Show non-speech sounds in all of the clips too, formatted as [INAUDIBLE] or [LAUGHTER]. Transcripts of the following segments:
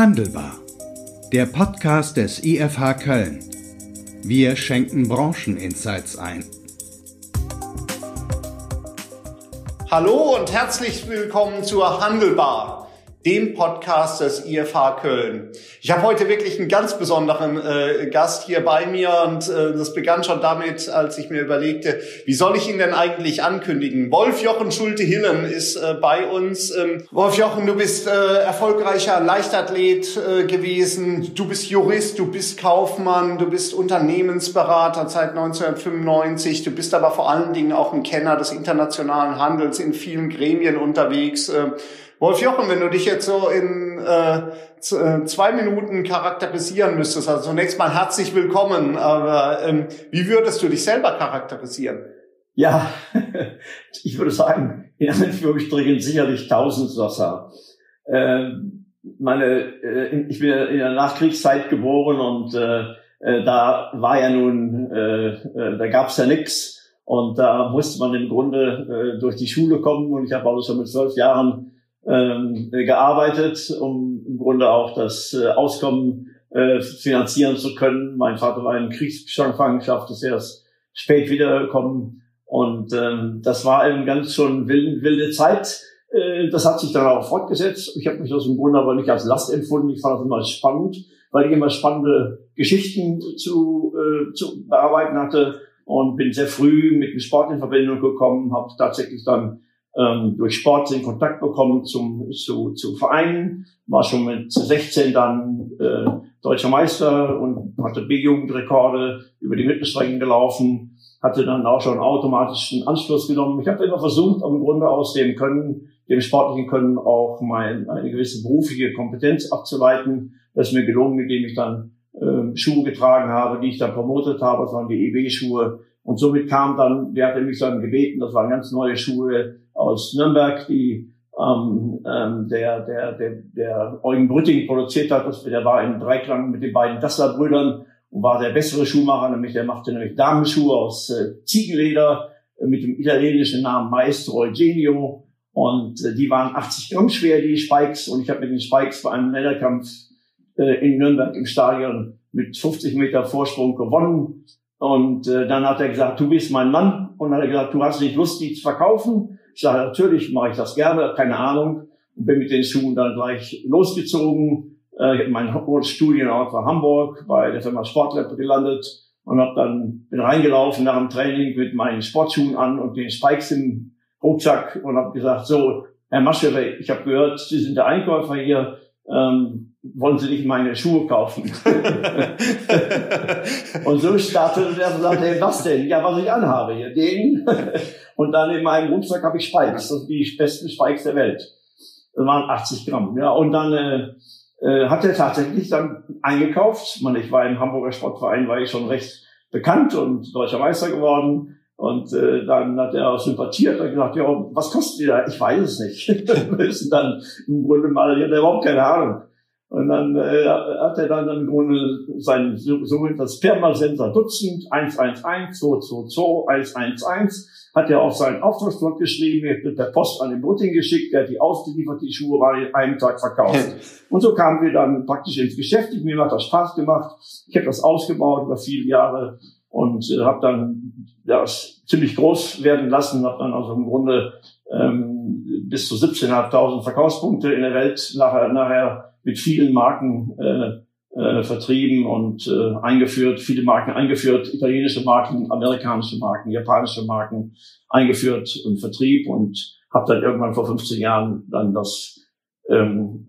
Handelbar. Der Podcast des IFH Köln. Wir schenken Brancheninsights ein. Hallo und herzlich willkommen zur Handelbar dem Podcast des IFH Köln. Ich habe heute wirklich einen ganz besonderen äh, Gast hier bei mir und äh, das begann schon damit, als ich mir überlegte, wie soll ich ihn denn eigentlich ankündigen? Wolf Jochen Schulte-Hillen ist äh, bei uns. Ähm, Wolf Jochen, du bist äh, erfolgreicher Leichtathlet äh, gewesen, du bist Jurist, du bist Kaufmann, du bist Unternehmensberater seit 1995, du bist aber vor allen Dingen auch ein Kenner des internationalen Handels in vielen Gremien unterwegs. Äh, Wolf Jochen, wenn du dich jetzt so in äh, zwei Minuten charakterisieren müsstest, also zunächst mal herzlich willkommen, aber ähm, wie würdest du dich selber charakterisieren? Ja, [LAUGHS] ich würde sagen, in Anführungsstrichen sicherlich Tausendsasser. Äh, meine, äh, ich bin in der Nachkriegszeit geboren und äh, äh, da war ja nun, äh, äh, da gab's ja nix und da musste man im Grunde äh, durch die Schule kommen und ich habe also schon mit zwölf Jahren ähm, gearbeitet, um im Grunde auch das äh, Auskommen äh, finanzieren zu können. Mein Vater war in Kriegsgefangenschaft, ist erst spät wiedergekommen. Und ähm, das war eine ganz schon wilde, Zeit. Äh, das hat sich dann auch fortgesetzt. Ich habe mich das im Grunde aber nicht als Last empfunden. Ich fand das immer spannend, weil ich immer spannende Geschichten zu, äh, zu bearbeiten hatte und bin sehr früh mit dem Sport in Verbindung gekommen, habe tatsächlich dann ähm, durch Sport in Kontakt bekommen zum, zu, zu Vereinen, war schon mit 16 dann äh, deutscher Meister und hatte B-Jugendrekorde über die Mittelstrecken gelaufen, hatte dann auch schon automatischen Anschluss genommen. Ich habe immer versucht, im Grunde aus dem Können, dem sportlichen Können auch mein, eine gewisse berufliche Kompetenz abzuleiten. Das ist mir gelungen, indem ich dann äh, Schuhe getragen habe, die ich dann promotet habe. Das waren die EB-Schuhe. Und somit kam dann, der hatte mich dann gebeten, das waren ganz neue Schuhe, aus Nürnberg, die ähm, ähm, der, der, der, der Eugen Brütting produziert hat. Das, der war in Dreiklang mit den beiden Dassler-Brüdern und war der bessere Schuhmacher, nämlich der machte nämlich Damenschuhe aus äh, Ziegenleder äh, mit dem italienischen Namen Maestro Eugenio. Und äh, die waren 80 Gramm schwer, die Spikes. Und ich habe mit den Spikes bei einem Männerkampf äh, in Nürnberg im Stadion mit 50 Meter Vorsprung gewonnen. Und äh, dann hat er gesagt, du bist mein Mann. Und dann hat er gesagt, du hast nicht Lust, die zu verkaufen. Ich sage, natürlich mache ich das gerne, keine Ahnung. Und bin mit den Schuhen dann gleich losgezogen. Äh, ich habe meinen Studienort war Hamburg, bei der Firma Sportlab gelandet und habe dann bin reingelaufen nach dem Training mit meinen Sportschuhen an und den Spikes im Rucksack und habe gesagt, so, Herr Maschere, ich habe gehört, Sie sind der Einkäufer hier. Ähm, wollen Sie nicht meine Schuhe kaufen? [LAUGHS] und so startete der und sagte, hey, was denn? Ja, was ich anhabe hier, den. und dann in meinem Rucksack habe ich Spikes, das sind die besten Spikes der Welt. Das waren 80 Gramm. Ja, und dann äh, äh, hat er tatsächlich dann eingekauft. Man, ich war im Hamburger Sportverein, war ich schon recht bekannt und deutscher Meister geworden. Und äh, dann hat er sympathiert und gesagt, ja, was kostet die da? Ich weiß es nicht. [LAUGHS] Wir müssen dann im Grunde mal, ich hatte überhaupt keine Ahnung. Und dann äh, hat er dann im Grunde sein sogenanntes Permasensor Dutzend 111, 222, 111, hat er auf seinen Auftragsblock geschrieben, er hat per Post an den Brutting geschickt, der hat die ausgeliefert, die Schuhe waren in einem Tag verkauft. [LAUGHS] Und so kamen wir dann praktisch ins Geschäft. Mir hat das Spaß gemacht. Ich habe das ausgebaut über viele Jahre und äh, habe dann das ziemlich groß werden lassen, habe dann also im Grunde ähm, bis zu 17.500 Verkaufspunkte in der Welt nachher, nachher mit vielen Marken äh, äh, vertrieben und äh, eingeführt, viele Marken eingeführt, italienische Marken, amerikanische Marken, japanische Marken eingeführt und Vertrieb und habe dann irgendwann vor 15 Jahren dann das ähm,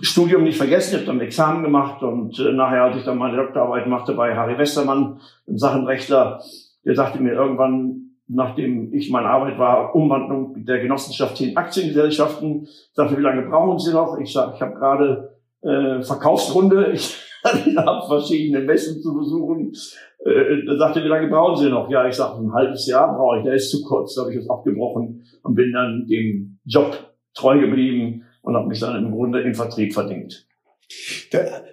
Studium nicht vergessen, ich habe dann Examen gemacht und äh, nachher, als ich dann meine Doktorarbeit machte bei Harry Westermann, einem Sachenrechtler, der sagte mir irgendwann, nachdem ich meine Arbeit war, Umwandlung der Genossenschaft in Aktiengesellschaften. Sagte, wie lange brauchen Sie noch? Ich sage, ich habe gerade äh, Verkaufsrunde. [LAUGHS] Ich habe verschiedene Messen zu besuchen. Äh, da sagte, wie lange brauchen Sie noch? Ja, ich sage, ein halbes Jahr brauche ich. Der ist zu kurz. Da habe ich es abgebrochen und bin dann dem Job treu geblieben und habe mich dann im Grunde im Vertrieb verdient.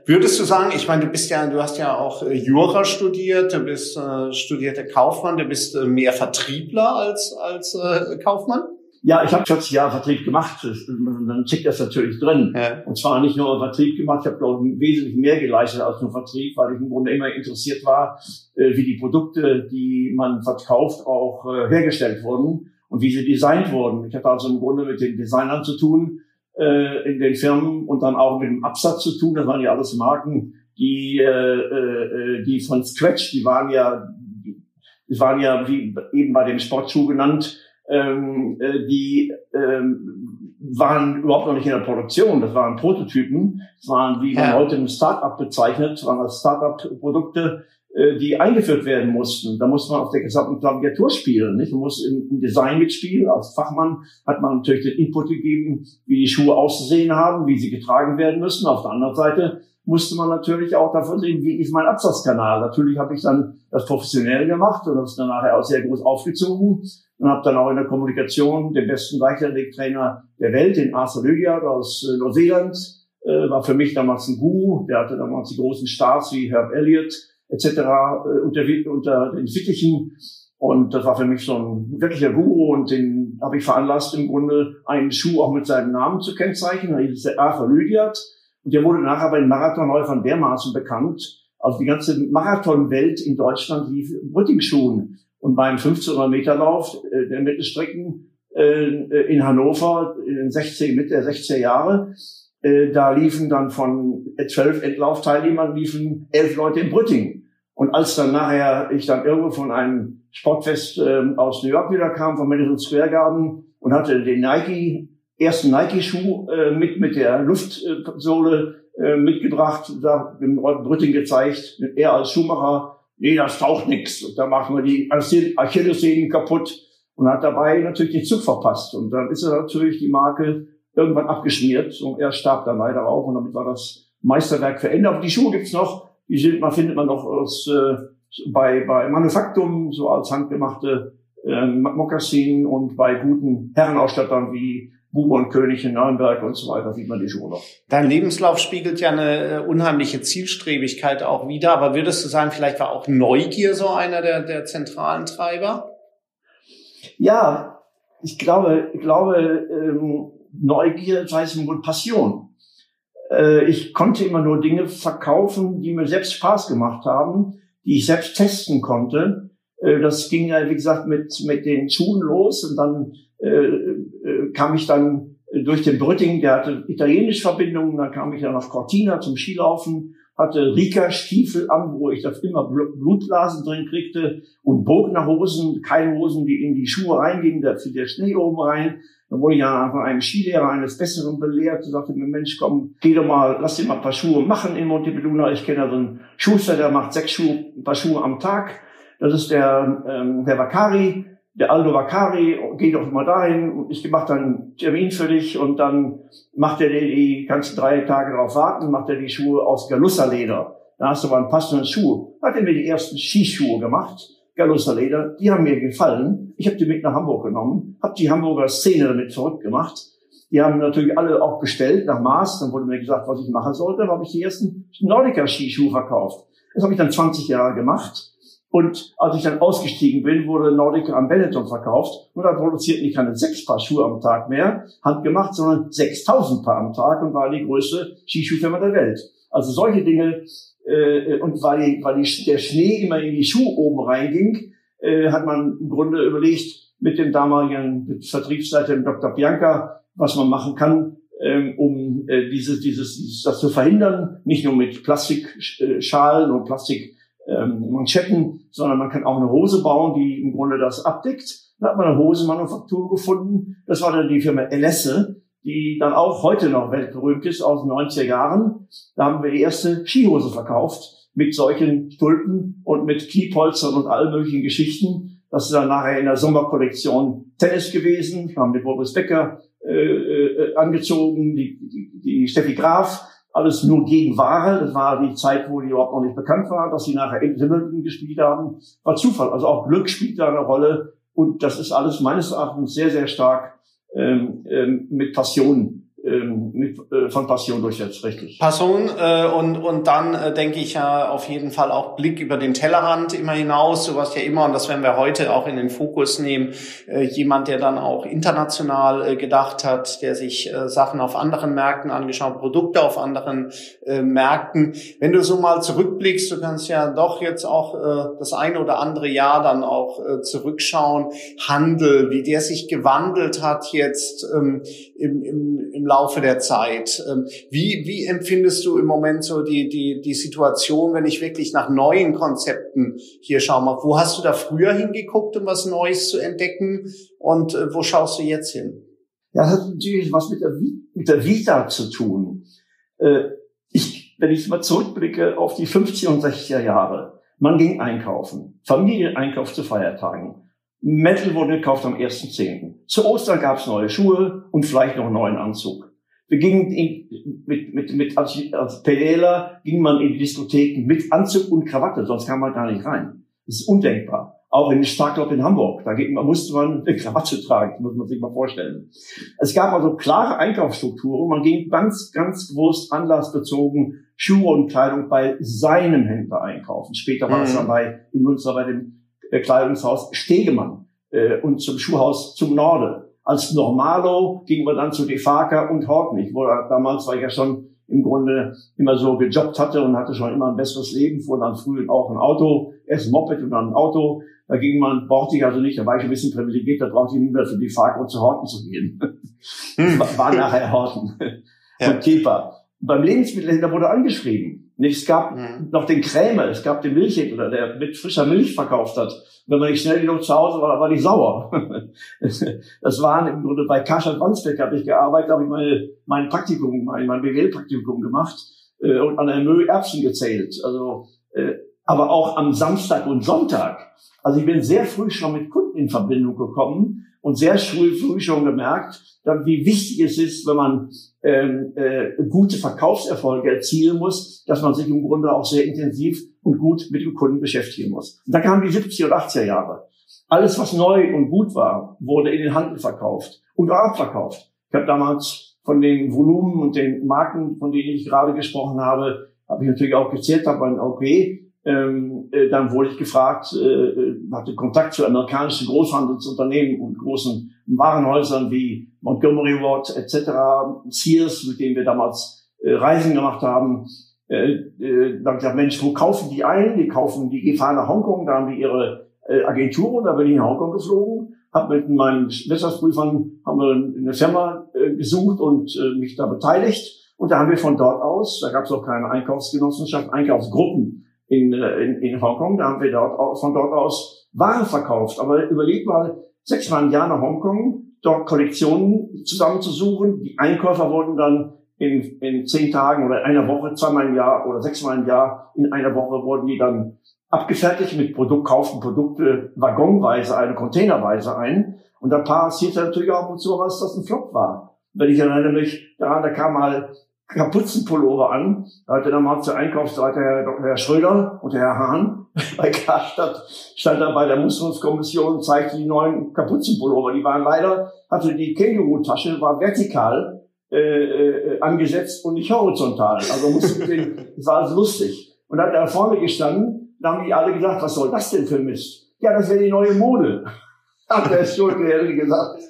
Würdest du sagen, ich meine, du bist ja, du hast ja auch äh, Jura studiert, du bist äh, studierter Kaufmann, du bist äh, mehr Vertriebler als als äh, Kaufmann? Ja, ich habe 40 Jahre Vertrieb gemacht. Dann checkt das natürlich drin. Ja. Und zwar nicht nur Vertrieb gemacht, ich habe glaube ich wesentlich mehr geleistet als nur Vertrieb, weil ich im Grunde immer interessiert war, äh, wie die Produkte, die man verkauft, auch äh, hergestellt wurden und wie sie designt wurden. Ich hatte also im Grunde mit den Designern zu tun äh, in den Firmen und dann auch mit dem Absatz zu tun. Das waren ja alles Marken, die, die von Scratch, die waren ja, die waren ja wie eben bei dem Sportschuh genannt, ähm, äh, die ähm, waren überhaupt noch nicht in der Produktion. Das waren Prototypen. Das waren, wie man ja. heute ein Startup bezeichnet, waren das Startup-Produkte, äh, die eingeführt werden mussten. Da musste man auf der gesamten Klaviatur spielen. Nicht? Man muss im, im Design mitspielen. Als Fachmann hat man natürlich den Input gegeben, wie die Schuhe auszusehen haben, wie sie getragen werden müssen. Auf der anderen Seite musste man natürlich auch davon sehen, wie ist mein Absatzkanal. Natürlich habe ich dann das professionell gemacht und das dann nachher auch sehr groß aufgezogen und habe dann auch in der Kommunikation den besten Leichtathletiktrainer der Welt, den Arthur Lydiard aus äh, Neuseeland, äh, war für mich damals ein Guru. Der hatte damals die großen Stars wie Herb Elliott etc. Äh, unter, unter den Fittichen. Und das war für mich so ein wirklicher Guru und den habe ich veranlasst, im Grunde einen Schuh auch mit seinem Namen zu kennzeichnen. Da hieß der Arthur Lydiard. Und der wurde nachher bei den Marathonläufern dermaßen bekannt. Also die ganze Marathonwelt in Deutschland lief Brüttingschuhen. Und beim 1500 Meter Lauf äh, der Mittelstrecken äh, in Hannover in den 16, Mitte der 60er Jahre, da liefen dann von zwölf Endlaufteilnehmern liefen elf Leute in Brütting. Und als dann nachher ich dann irgendwo von einem Sportfest äh, aus New York wieder kam, vom Madison Square Garden und hatte den Nike ersten Nike-Schuh äh, mit, mit der Luftsohle äh, mitgebracht, da dem Brütting gezeigt, er als Schuhmacher, nee, das taucht nichts. Da machen wir die Achillessehnen kaputt und hat dabei natürlich den Zug verpasst. Und dann ist er natürlich die Marke irgendwann abgeschmiert und er starb dann leider auch und damit war das Meisterwerk verendet. Aber die Schuhe gibt's noch, man findet man noch aus, äh, bei, bei Manufaktum, so als handgemachte äh, Mokassin und bei guten Herrenausstattern wie Buber und König in Nürnberg und so weiter sieht man die Schuhe noch. Dein Lebenslauf spiegelt ja eine äh, unheimliche Zielstrebigkeit auch wieder, aber würdest du sagen, vielleicht war auch Neugier so einer der, der zentralen Treiber? Ja, ich glaube, ich glaube ähm, Neugier sei es wohl Passion. Äh, ich konnte immer nur Dinge verkaufen, die mir selbst Spaß gemacht haben, die ich selbst testen konnte. Äh, das ging ja, wie gesagt, mit, mit den Schuhen los und dann äh, äh, kam ich dann durch den Brütting, der hatte italienische Verbindungen, dann kam ich dann auf Cortina zum Skilaufen, hatte Rika-Stiefel an, wo ich das immer Blutblasen drin kriegte und Bognerhosen, keine Hosen, die in die Schuhe reingingen, da fiel der Schnee oben rein. Dann wurde ich ja von einem Skilehrer eines Besseren belehrt und sagte mir, Mensch, komm, geh doch mal, lass dir mal ein paar Schuhe machen in Montepelluna. Ich kenne da so einen Schuster, der macht sechs Schuhe, ein paar Schuhe am Tag. Das ist der, ähm, der Vakari der Aldo Vakari, geh doch mal dahin und ich mache dann einen Termin für dich und dann macht er dir die ganzen drei Tage darauf warten, macht er die Schuhe aus Galussa-Leder. Da hast du mal einen passenden Schuh. Hat er mir die ersten Skischuhe gemacht, Galussa-Leder, die haben mir gefallen. Ich habe die mit nach Hamburg genommen, habe die Hamburger Szene damit zurückgemacht. Die haben natürlich alle auch bestellt nach Maß. Dann wurde mir gesagt, was ich machen sollte. Dann habe ich die ersten Nordica-Skischuhe verkauft. Das habe ich dann 20 Jahre gemacht. Und als ich dann ausgestiegen bin, wurde Nordica am Benetton verkauft und dann produzierten die keine sechs Paar Schuhe am Tag mehr, handgemacht, sondern 6000 Paar am Tag und war die größte Skischuhfirma der Welt. Also solche Dinge, äh, und weil, die, weil die, der Schnee immer in die Schuhe oben reinging, äh, hat man im Grunde überlegt, mit dem damaligen Vertriebsleiter, Dr. Bianca, was man machen kann, ähm, um äh, dieses, dieses, dieses, das zu verhindern, nicht nur mit Plastikschalen und Plastik ähm, sondern man kann auch eine Hose bauen, die im Grunde das abdeckt. Da hat man eine Hosenmanufaktur gefunden. Das war dann die Firma Elesse, die dann auch heute noch weltberühmt ist aus den 90er Jahren. Da haben wir die erste Skihose verkauft mit solchen Stulpen und mit Kniepolstern und allen möglichen Geschichten. Das ist dann nachher in der Sommerkollektion Tennis gewesen. Wir haben den Boris Becker äh, äh, angezogen, die, die, die Steffi Graf alles nur gegen Ware. Das war die Zeit, wo die überhaupt noch nicht bekannt war, dass sie nachher in Wimbledon gespielt haben. War Zufall. Also auch Glück spielt da eine Rolle. Und das ist alles meines Erachtens sehr, sehr stark ähm, ähm, mit Passion mit, äh, von Passion durchsetzt, richtig. Passion äh, und, und dann äh, denke ich ja auf jeden Fall auch Blick über den Tellerrand immer hinaus. Warst ja immer, und das werden wir heute auch in den Fokus nehmen, äh, jemand, der dann auch international äh, gedacht hat, der sich äh, Sachen auf anderen Märkten angeschaut, Produkte auf anderen äh, Märkten. Wenn du so mal zurückblickst, du kannst ja doch jetzt auch äh, das eine oder andere Jahr dann auch äh, zurückschauen, Handel, wie der sich gewandelt hat jetzt ähm, im, im, im Laufe der Zeit. Ähm, wie, wie empfindest du im Moment so die, die, die Situation, wenn ich wirklich nach neuen Konzepten hier schaue? Wo hast du da früher hingeguckt, um was Neues zu entdecken? Und äh, wo schaust du jetzt hin? Ja, das hat natürlich was mit der, mit der Vita zu tun. Äh, ich, wenn ich mal zurückblicke auf die 50er und 60er Jahre, man ging einkaufen, Familieneinkauf zu Feiertagen. Metal wurde gekauft am 1.10. Zu Ostern gab es neue Schuhe und vielleicht noch einen neuen Anzug. Wir gingen in, mit, mit, mit, als, als PDler ging man in die Diskotheken mit Anzug und Krawatte, sonst kam man gar nicht rein. Das ist undenkbar. Auch in den Starkclub in Hamburg, da ging, musste man eine Krawatte tragen, muss man sich mal vorstellen. Es gab also klare Einkaufsstrukturen. Man ging ganz, ganz bewusst anlassbezogen Schuhe und Kleidung bei seinem Händler einkaufen. Später war es mhm. dann bei, in Münster bei dem Kleidungshaus Stegemann äh, und zum Schuhhaus zum Norde. Als Normalo gingen wir dann zu Defaka und Hortnich, wo damals war ich ja schon im Grunde immer so gejobbt hatte und hatte schon immer ein besseres Leben, fuhr dann früh auch ein Auto, erst ein Moped und dann ein Auto. Da ging man, brauchte ich also nicht, da war ich ein bisschen privilegiert, da brauchte ich nicht mehr zu Defaka und zu Horten zu gehen. Hm. [LAUGHS] War nachher Horten ja. und Kepa. Beim Lebensmittelhändler wurde angeschrieben. Es gab mhm. noch den Krämer, es gab den Milchhändler, der mit frischer Milch verkauft hat. wenn man nicht schnell genug zu Hause war, war die sauer. [LAUGHS] das waren im Grunde bei Kaschat Wandsbeck habe ich gearbeitet, habe ich meine, mein Praktikum, mein, mein BWL-Praktikum gemacht äh, und an der Müll Erbsen gezählt. Also, äh, aber auch am Samstag und Sonntag. Also ich bin sehr früh schon mit Kunden in Verbindung gekommen und sehr früh, früh schon gemerkt, wie wichtig es ist, wenn man ähm, äh, gute Verkaufserfolge erzielen muss, dass man sich im Grunde auch sehr intensiv und gut mit dem Kunden beschäftigen muss. Und da kamen die 70er und 80er Jahre. Alles, was neu und gut war, wurde in den Handel verkauft und auch abverkauft. Ich habe damals von den Volumen und den Marken, von denen ich gerade gesprochen habe, habe ich natürlich auch gezählt, habe ein okay, ähm, äh, dann wurde ich gefragt, äh, äh, hatte Kontakt zu amerikanischen Großhandelsunternehmen und großen Warenhäusern wie Montgomery Ward etc., Sears, mit denen wir damals äh, Reisen gemacht haben. Äh, äh, dann gesagt, Mensch, wo kaufen die ein? Die kaufen, die fahren nach Hongkong, da haben die ihre äh, Agenturen, da bin ich nach Hongkong geflogen, habe mit meinen Wirtschaftsprüfern haben wir eine Firma äh, gesucht und äh, mich da beteiligt. Und da haben wir von dort aus, da gab es auch keine Einkaufsgenossenschaft, Einkaufsgruppen, in, äh, in, in Hongkong. Da haben wir dort, von dort aus Waren verkauft. Aber überleg mal, sechsmal im Jahr nach Hongkong, dort Kollektionen zusammenzusuchen. Die Einkäufer wurden dann in, in zehn Tagen oder einer Woche, zweimal im Jahr oder sechsmal im Jahr, in einer Woche wurden die dann abgefertigt mit Produkt, kauften Produkte waggonweise eine containerweise ein. Und da passierte natürlich auch und zu was, dass ein Flop war. Wenn ich erinnere mich daran, da kam mal Kapuzenpullover an. Da hatte dann mal zur Einkaufsseite Herr, Dr. Herr Schröder und der Herr Hahn [LAUGHS] bei Karstadt stand da bei der Musterungskommission, zeigte die neuen Kapuzenpullover. Die waren leider, hatte die Känguru-Tasche, war vertikal äh, äh, angesetzt und nicht horizontal. Also musste den, das [LAUGHS] war also lustig. Und da hat er vorne gestanden, da haben die alle gesagt, was soll das denn für Mist? Ja, das wäre die neue Mode. [LAUGHS] Hat der Schulde gesagt.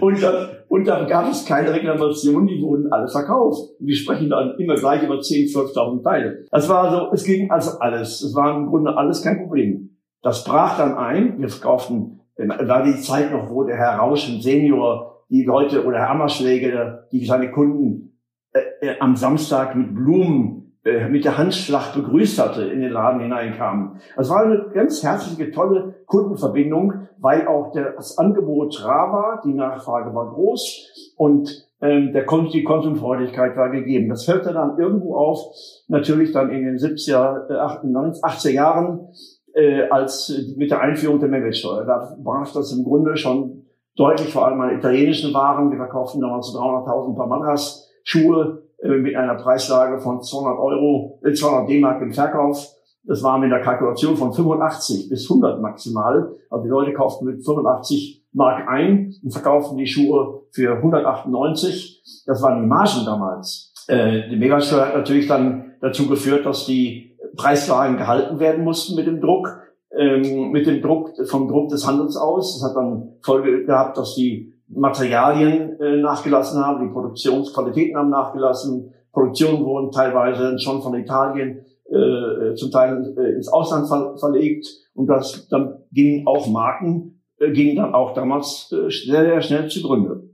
Und dann, und dann gab es keine Reklamationen, die wurden alle verkauft. Wir sprechen dann immer gleich über 10.000, 12.000 Teile. Das war so, es ging also alles. Es war im Grunde alles kein Problem. Das brach dann ein. Wir verkauften, da die Zeit noch, wo der Herr Rauschen Senior die Leute oder Herr Ammerschläger, die seine Kunden äh, äh, am Samstag mit Blumen äh, mit der Handschlag begrüßt hatte, in den Laden hineinkam. Es war eine ganz herzliche, tolle Kundenverbindung, weil auch das Angebot rar war, die Nachfrage war groß und ähm, der, die Konsumfreudigkeit war gegeben. Das hörte dann irgendwo auf, natürlich dann in den 70er, äh, 80er Jahren, äh, als mit der Einführung der Mehrwertsteuer. Da brach das im Grunde schon deutlich, vor allem an italienischen Waren. Wir verkauften damals 300.000 Paar Mangas, Schuhe, mit einer Preislage von 200 Euro, 200 äh, D-Mark im Verkauf. Das war mit einer Kalkulation von 85 bis 100 maximal. Also die Leute kauften mit 85 Mark ein und verkauften die Schuhe für 198. Das waren die Margen damals. Äh, die Megasteuer hat natürlich dann dazu geführt, dass die Preislagen gehalten werden mussten mit dem Druck, ähm, mit dem Druck vom Druck des Handels aus. Das hat dann Folge gehabt, dass die Materialien äh, nachgelassen haben, die Produktionsqualitäten haben nachgelassen, Produktionen wurden teilweise schon von Italien äh, zum Teil äh, ins Ausland ver verlegt und das dann gingen auch Marken, äh, gingen dann auch damals äh, sehr, sehr schnell zugrunde.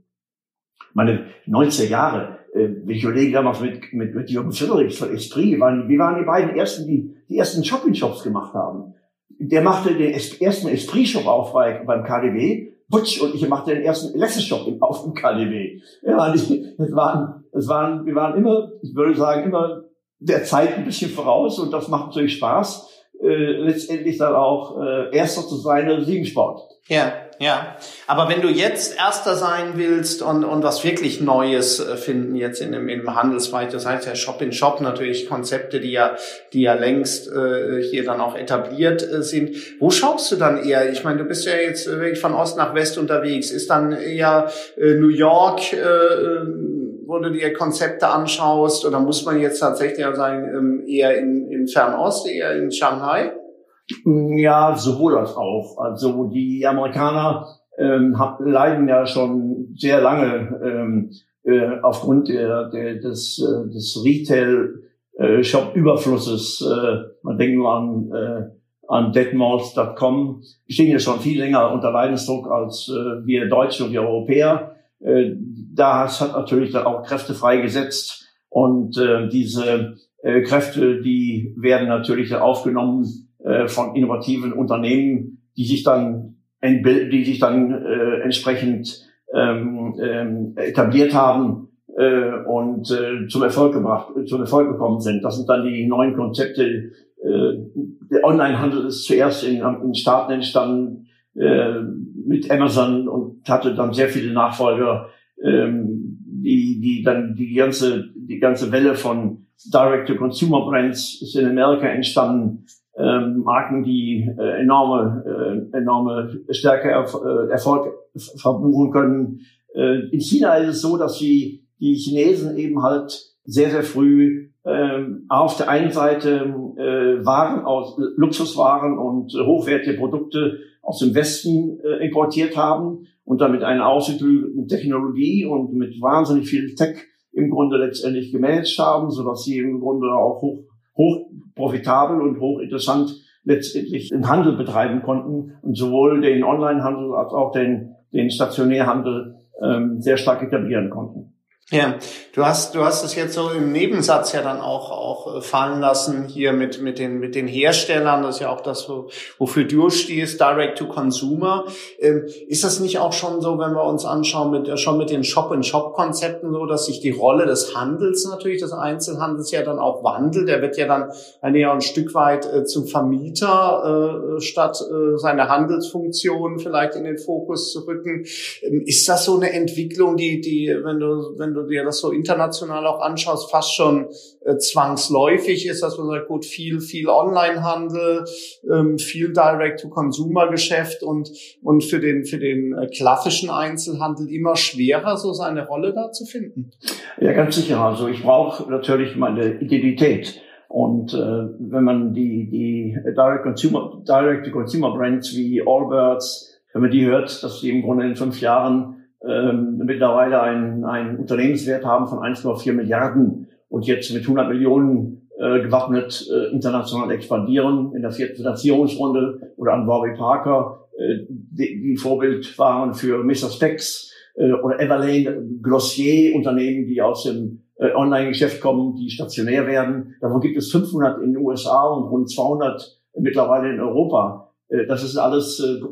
Meine 90er Jahre, äh, wenn ich überlege damals mit, mit, mit Jürgen Friedrich von Esprit, waren, wir waren die beiden ersten, die die ersten Shopping-Shops gemacht haben. Der machte den ersten Esprit-Shop auf bei, beim KDW Butch und ich machte den ersten Elektroshop auf dem KDW. Ja, das waren, das waren, wir waren immer, ich würde sagen, immer der Zeit ein bisschen voraus und das macht natürlich Spaß, äh, letztendlich dann auch äh, Erster zu sein im Siegensport. Ja, ja. Aber wenn du jetzt Erster sein willst und, und was wirklich Neues äh, finden jetzt in dem, im Handelsbereich, das heißt ja Shop in Shop natürlich Konzepte, die ja, die ja längst äh, hier dann auch etabliert äh, sind. Wo schaust du dann eher? Ich meine, du bist ja jetzt wirklich von Ost nach West unterwegs. Ist dann eher äh, New York, äh, wo du dir Konzepte anschaust? Oder muss man jetzt tatsächlich sagen, ähm, eher in, in Fernost, eher in Shanghai? Ja, sowohl als auch. Also die Amerikaner ähm, hab, leiden ja schon sehr lange ähm, äh, aufgrund der, der, des, äh, des Retail-Shop-Überflusses. Äh, man denkt nur an, äh, an deadmalls.com. Stehen ja schon viel länger unter Leidensdruck als äh, wir Deutsche und wir Europäer. Äh, das hat natürlich dann auch Kräfte freigesetzt und äh, diese äh, Kräfte, die werden natürlich aufgenommen äh, von innovativen Unternehmen, die sich dann die sich dann äh, entsprechend ähm, ähm, etabliert haben äh, und äh, zum Erfolg gebracht, zum Erfolg gekommen sind. Das sind dann die neuen Konzepte. Äh, der Onlinehandel ist zuerst in, in Staaten entstanden äh, mit Amazon und hatte dann sehr viele Nachfolger ähm, die, die dann die ganze, die ganze Welle von Direct-to-Consumer-Brands ist in Amerika entstanden. Ähm, Marken, die äh, enorme, äh, enorme Stärke, äh, Erfolg verbuchen können. Äh, in China ist es so, dass die, die Chinesen eben halt sehr, sehr früh ähm, auf der einen Seite äh, Waren aus Luxuswaren und hochwertige Produkte aus dem Westen äh, importiert haben und damit eine ausgeklügelte Technologie und mit wahnsinnig viel Tech im Grunde letztendlich gemanagt haben, so dass sie im Grunde auch hoch, hoch profitabel und hoch interessant letztendlich den Handel betreiben konnten und sowohl den Onlinehandel als auch den, den Stationärhandel ähm, sehr stark etablieren konnten. Ja, du hast du hast es jetzt so im Nebensatz ja dann auch auch äh, fallen lassen hier mit mit den mit den Herstellern, das ist ja auch das wofür du stehst, Direct to Consumer. Ähm, ist das nicht auch schon so, wenn wir uns anschauen mit äh, schon mit den Shop in Shop Konzepten so, dass sich die Rolle des Handels natürlich des Einzelhandels ja dann auch wandelt. Der wird ja dann ja ein Stück weit äh, zum Vermieter äh, statt äh, seine Handelsfunktion vielleicht in den Fokus zu rücken. Ähm, ist das so eine Entwicklung, die die wenn du wenn du dir das so international auch anschaust, fast schon äh, zwangsläufig ist, dass man sagt, gut, viel, viel Onlinehandel, ähm, viel Direct-to-Consumer-Geschäft und, und für den, für den äh, klassischen Einzelhandel immer schwerer, so seine Rolle da zu finden. Ja, ganz sicher. Also ich brauche natürlich meine Identität. Und äh, wenn man die, die Direct-to-Consumer Direct Brands wie Allbirds, wenn man die hört, dass die im Grunde in fünf Jahren ähm, mittlerweile einen, einen Unternehmenswert haben von 1,4 Milliarden und jetzt mit 100 Millionen äh, gewappnet äh, international expandieren in der vierten Finanzierungsrunde oder an Warby Parker, äh, die, die Vorbild waren für Mr. Specs äh, oder Everlane, Glossier, Unternehmen, die aus dem äh, Online-Geschäft kommen, die stationär werden. Davon gibt es 500 in den USA und rund 200 mittlerweile in Europa. Äh, das ist alles äh,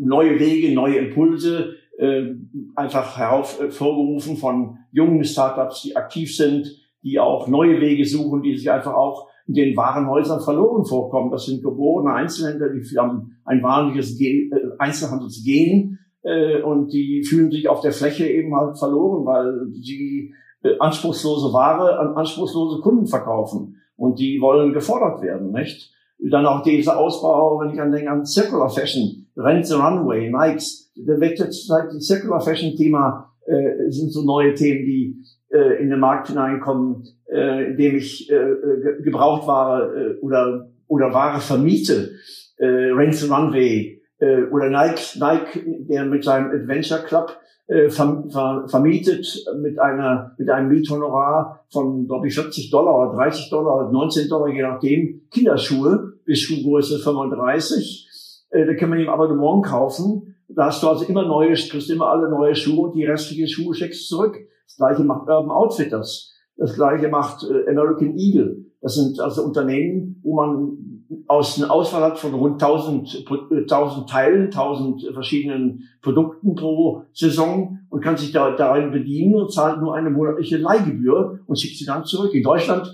neue Wege, neue Impulse, äh, einfach hervorgerufen äh, von jungen Startups, die aktiv sind, die auch neue Wege suchen, die sich einfach auch in den Warenhäusern verloren vorkommen. Das sind geborene Einzelhändler, die haben ein wahnsinniges Ge äh, Einzelhandelsgehen äh, und die fühlen sich auf der Fläche eben halt verloren, weil sie äh, anspruchslose Ware an anspruchslose Kunden verkaufen und die wollen gefordert werden, nicht? Dann auch dieser Ausbau, wenn ich an denke, an Circular Fashion, Rent the Runway, Nikes. Da wird jetzt dem Circular Fashion Thema äh, sind so neue Themen, die äh, in den Markt hineinkommen, äh, indem ich äh, Gebrauchtware äh, oder oder Ware vermiete. Äh, Rent the Runway äh, oder Nike, Nike, der mit seinem Adventure Club äh, ver, vermietet mit einer mit einem Miethonorar von glaube ich 40 Dollar oder 30 Dollar oder 19 Dollar je nachdem Kinderschuhe bis Schuhgröße 35 äh, da kann man ihm Abonnement kaufen da hast du also immer neue kriegst immer alle neue Schuhe und die restlichen Schuhe schickst zurück das gleiche macht Urban Outfitters das gleiche macht äh, American Eagle das sind also Unternehmen wo man aus einer Auswahl hat von rund 1000, 1000 Teilen, 1000 verschiedenen Produkten pro Saison und kann sich da darin bedienen und zahlt nur eine monatliche Leihgebühr und schickt sie dann zurück. In Deutschland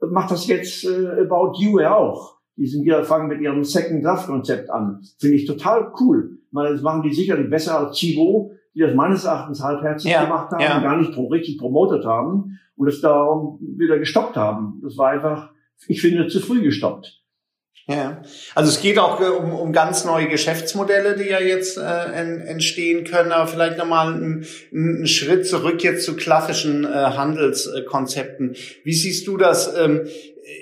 macht das jetzt äh, About You ja auch. Die sind hier, fangen mit ihrem Second Love Konzept an. Finde ich total cool. Meine, das machen die sicherlich besser als Chibo, die das meines Erachtens halbherzig ja, gemacht haben ja. und gar nicht richtig promotet haben und es darum wieder gestoppt haben. Das war einfach, ich finde, zu früh gestoppt. Ja, also es geht auch äh, um, um ganz neue Geschäftsmodelle, die ja jetzt äh, entstehen können, aber vielleicht nochmal einen, einen Schritt zurück jetzt zu klassischen äh, Handelskonzepten. Wie siehst du das? Ähm,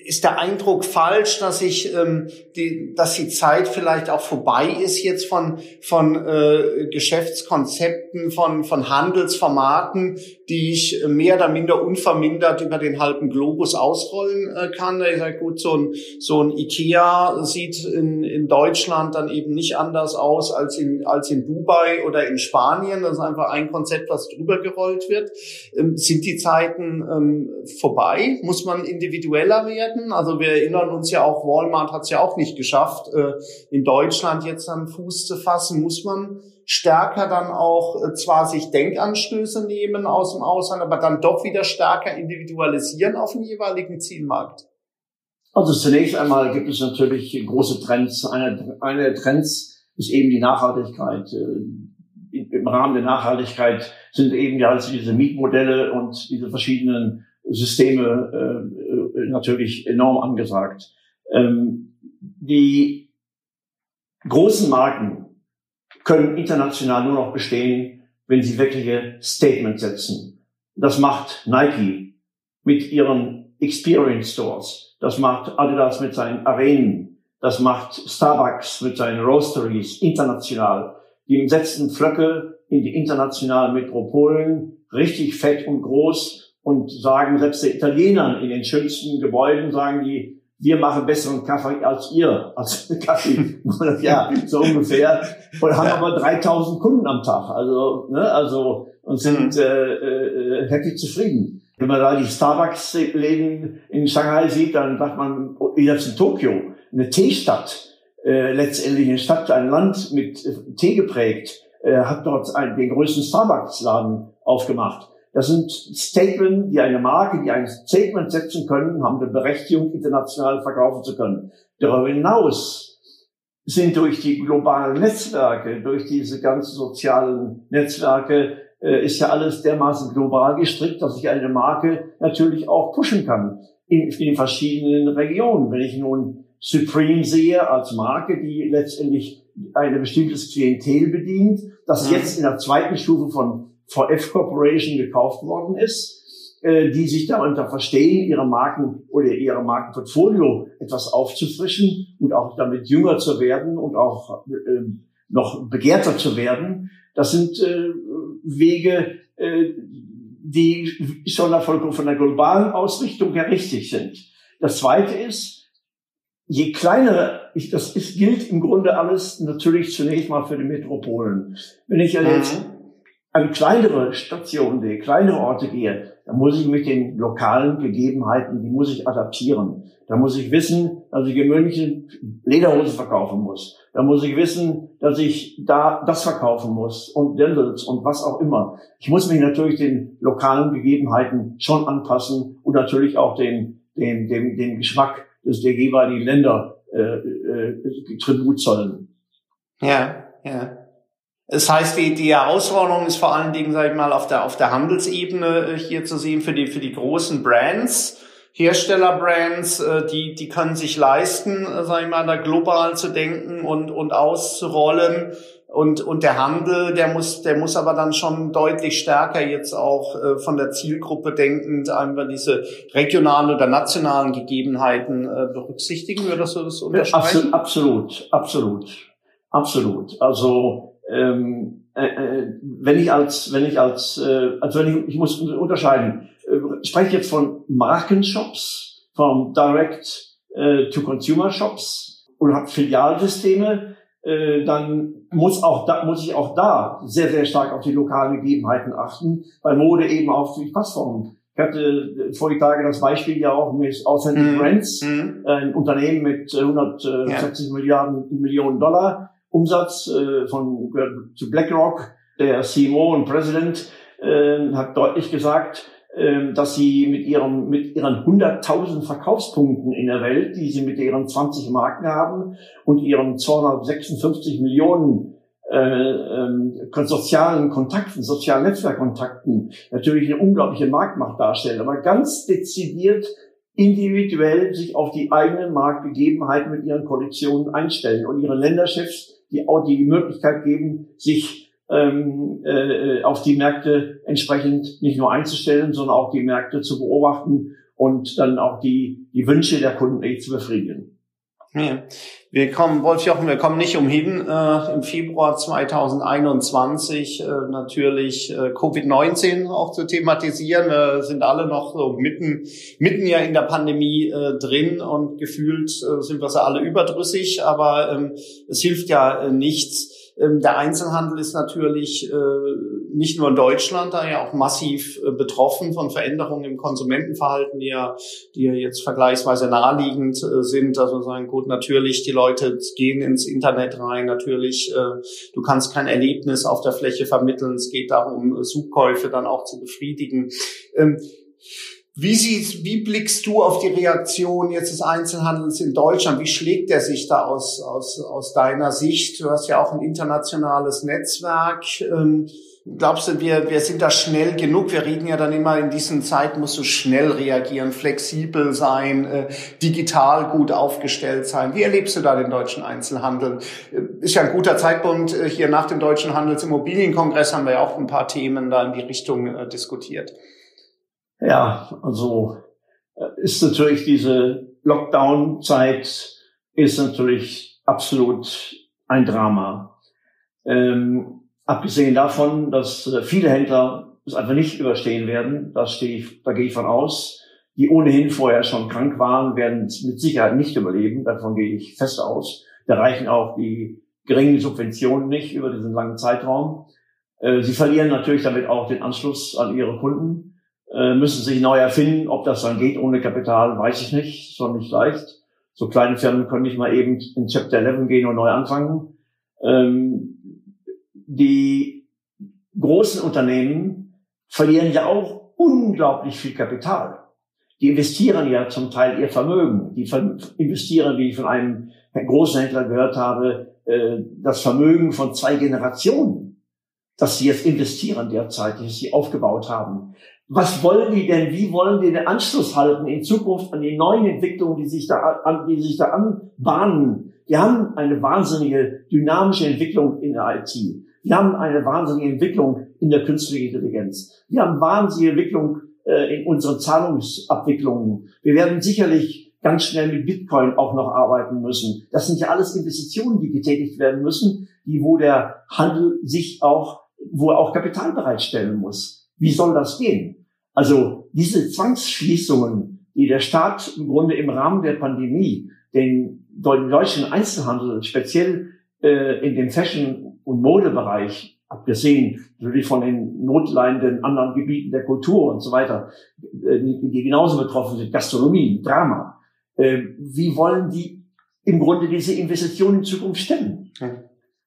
ist der Eindruck falsch, dass ich, ähm, die, dass die Zeit vielleicht auch vorbei ist jetzt von von äh, Geschäftskonzepten, von von Handelsformaten, die ich mehr oder minder unvermindert über den halben Globus ausrollen äh, kann. Ich sage gut, so ein so ein IKEA sieht in, in Deutschland dann eben nicht anders aus als in als in Dubai oder in Spanien. Das ist einfach ein Konzept, was drüber gerollt wird. Ähm, sind die Zeiten ähm, vorbei? Muss man individueller werden? Also wir erinnern uns ja auch, Walmart hat es ja auch nicht geschafft, äh, in Deutschland jetzt einen Fuß zu fassen. Muss man stärker dann auch äh, zwar sich Denkanstöße nehmen aus dem Ausland, aber dann doch wieder stärker individualisieren auf dem jeweiligen Zielmarkt? Also zunächst einmal gibt es natürlich große Trends. Eine, eine der Trends ist eben die Nachhaltigkeit. Äh, Im Rahmen der Nachhaltigkeit sind eben ja also diese Mietmodelle und diese verschiedenen Systeme natürlich enorm angesagt. Ähm, die großen Marken können international nur noch bestehen, wenn sie wirkliche Statements setzen. Das macht Nike mit ihren Experience Stores. Das macht Adidas mit seinen Arenen. Das macht Starbucks mit seinen Roasteries international. Die setzen Flöcke in die internationalen Metropolen, richtig fett und groß und sagen, selbst der Italiener in den schönsten Gebäuden sagen die, wir machen besseren Kaffee als ihr, als [LAUGHS] Kaffee. [LAUGHS] ja, so ungefähr. Und haben aber 3000 Kunden am Tag. Also, ne, also, und sind mhm. äh, äh, happy zufrieden. Wenn man da die Starbucks-Läden in Shanghai sieht, dann sagt man, oh, jetzt in Tokio, eine Teestadt, äh, letztendlich eine Stadt, ein Land mit Tee geprägt, äh, hat dort einen, den größten Starbucks-Laden aufgemacht. Das sind Statements, die eine Marke, die ein Statement setzen können, haben eine Berechtigung, international verkaufen zu können. Darüber hinaus sind durch die globalen Netzwerke, durch diese ganzen sozialen Netzwerke, äh, ist ja alles dermaßen global gestrickt, dass ich eine Marke natürlich auch pushen kann in, in den verschiedenen Regionen. Wenn ich nun Supreme sehe als Marke, die letztendlich eine bestimmtes Klientel bedient, das mhm. jetzt in der zweiten Stufe von VF Corporation gekauft worden ist, äh, die sich darunter verstehen, ihre Marken oder ihre Markenportfolio etwas aufzufrischen und auch damit jünger zu werden und auch äh, noch begehrter zu werden. Das sind äh, Wege, äh, die schon von der globalen Ausrichtung her richtig sind. Das Zweite ist, je kleiner, ich, das ist, gilt im Grunde alles natürlich zunächst mal für die Metropolen. Wenn ich jetzt mhm an kleinere Stationen kleinere Orte gehe, dann muss ich mit den lokalen Gegebenheiten, die muss ich adaptieren. Da muss ich wissen, dass ich gewöhnliche Lederhose verkaufen muss. Da muss ich wissen, dass ich da das verkaufen muss und Dentals und was auch immer. Ich muss mich natürlich den lokalen Gegebenheiten schon anpassen und natürlich auch den, den, den, den Geschmack des der jeweiligen Länder äh, äh, Tribut zollen. Ja, ja. Das heißt, die, die Herausforderung ist vor allen Dingen, sage ich mal, auf der, auf der Handelsebene äh, hier zu sehen für die, für die großen Brands, Herstellerbrands, äh, die, die können sich leisten, äh, sag ich mal, da global zu denken und, und auszurollen. Und, und der Handel, der muss, der muss aber dann schon deutlich stärker jetzt auch von der Zielgruppe denkend einfach diese regionalen oder nationalen Gegebenheiten berücksichtigen. Würdest du das unterschreiben? Absolut, absolut, absolut. Also ähm, äh, äh, wenn ich als, wenn ich als, äh, also wenn ich, ich muss unterscheiden. Äh, spreche jetzt von Markenshops, von Direct äh, to Consumer Shops und habe Filialsysteme äh, dann muss auch da, muss ich auch da sehr, sehr stark auf die lokalen Gegebenheiten achten, weil Mode eben auf die Passformen. Ich hatte äh, vor die Tage das Beispiel ja auch mit Authentic mm. Brands, mm. ein Unternehmen mit 140 ja. Milliarden Millionen Dollar Umsatz äh, von zu BlackRock. Der CMO und President äh, hat deutlich gesagt, ähm, dass sie mit ihrem, mit ihren 100.000 Verkaufspunkten in der Welt, die sie mit ihren 20 Marken haben und ihren 256 Millionen äh, äh, sozialen Kontakten, sozialen Netzwerkkontakten natürlich eine unglaubliche Marktmacht darstellen, aber ganz dezidiert individuell sich auf die eigenen Marktgegebenheiten mit ihren Kollektionen einstellen und ihre Länderchefs die auch die Möglichkeit geben, sich ähm, äh, auf die Märkte entsprechend nicht nur einzustellen, sondern auch die Märkte zu beobachten und dann auch die, die Wünsche der Kunden zu befriedigen. Ja. Wir kommen, Wolf Jochen, wir kommen nicht umhin, äh, im Februar 2021 äh, natürlich äh, Covid-19 auch zu thematisieren. Wir sind alle noch so mitten, mitten ja in der Pandemie äh, drin und gefühlt äh, sind wir alle überdrüssig, aber ähm, es hilft ja äh, nichts der Einzelhandel ist natürlich äh, nicht nur in Deutschland da ja auch massiv äh, betroffen von Veränderungen im Konsumentenverhalten, die ja, die ja jetzt vergleichsweise naheliegend äh, sind. Also sagen, gut, natürlich, die Leute gehen ins Internet rein, natürlich, du kannst kein Erlebnis auf der Fläche vermitteln. Es geht darum, Suchkäufe dann auch zu befriedigen. Wie, siehst, wie blickst du auf die Reaktion jetzt des Einzelhandels in Deutschland? Wie schlägt der sich da aus, aus, aus deiner Sicht? Du hast ja auch ein internationales Netzwerk. Ähm, glaubst du, wir, wir sind da schnell genug? Wir reden ja dann immer, in diesen Zeiten musst du schnell reagieren, flexibel sein, äh, digital gut aufgestellt sein. Wie erlebst du da den deutschen Einzelhandel? Äh, ist ja ein guter Zeitpunkt. Äh, hier nach dem Deutschen Handelsimmobilienkongress haben wir ja auch ein paar Themen da in die Richtung äh, diskutiert. Ja, also äh, ist natürlich diese Lockdown-Zeit ist natürlich absolut ein Drama. Ähm, abgesehen davon, dass äh, viele Händler es einfach nicht überstehen werden, das stehe ich, da gehe ich von aus. Die ohnehin vorher schon krank waren, werden es mit Sicherheit nicht überleben. Davon gehe ich fest aus. Da reichen auch die geringen Subventionen nicht über diesen langen Zeitraum. Äh, sie verlieren natürlich damit auch den Anschluss an ihre Kunden. Äh, müssen sich neu erfinden. Ob das dann geht ohne Kapital, weiß ich nicht. Ist doch nicht leicht. So kleine Firmen können nicht mal eben in Chapter 11 gehen und neu anfangen. Ähm, die großen Unternehmen verlieren ja auch unglaublich viel Kapital. Die investieren ja zum Teil ihr Vermögen. Die investieren, wie ich von einem großen Händler gehört habe, äh, das Vermögen von zwei Generationen, dass sie jetzt investieren derzeit, die sie aufgebaut haben was wollen die denn? Wie wollen die den Anschluss halten in Zukunft an die neuen Entwicklungen, die sich da, an, die sich da anbahnen? Wir haben eine wahnsinnige dynamische Entwicklung in der IT. Wir haben eine wahnsinnige Entwicklung in der künstlichen Intelligenz. Wir haben wahnsinnige Entwicklung äh, in unseren Zahlungsabwicklungen. Wir werden sicherlich ganz schnell mit Bitcoin auch noch arbeiten müssen. Das sind ja alles Investitionen, die getätigt werden müssen, die wo der Handel sich auch, wo er auch Kapital bereitstellen muss. Wie soll das gehen? Also diese Zwangsschließungen, die der Staat im Grunde im Rahmen der Pandemie den deutschen Einzelhandel, speziell äh, in dem Fashion- und Modebereich, abgesehen natürlich von den notleidenden anderen Gebieten der Kultur und so weiter, äh, die genauso betroffen sind, Gastronomie, Drama. Äh, wie wollen die im Grunde diese Investitionen in Zukunft stemmen?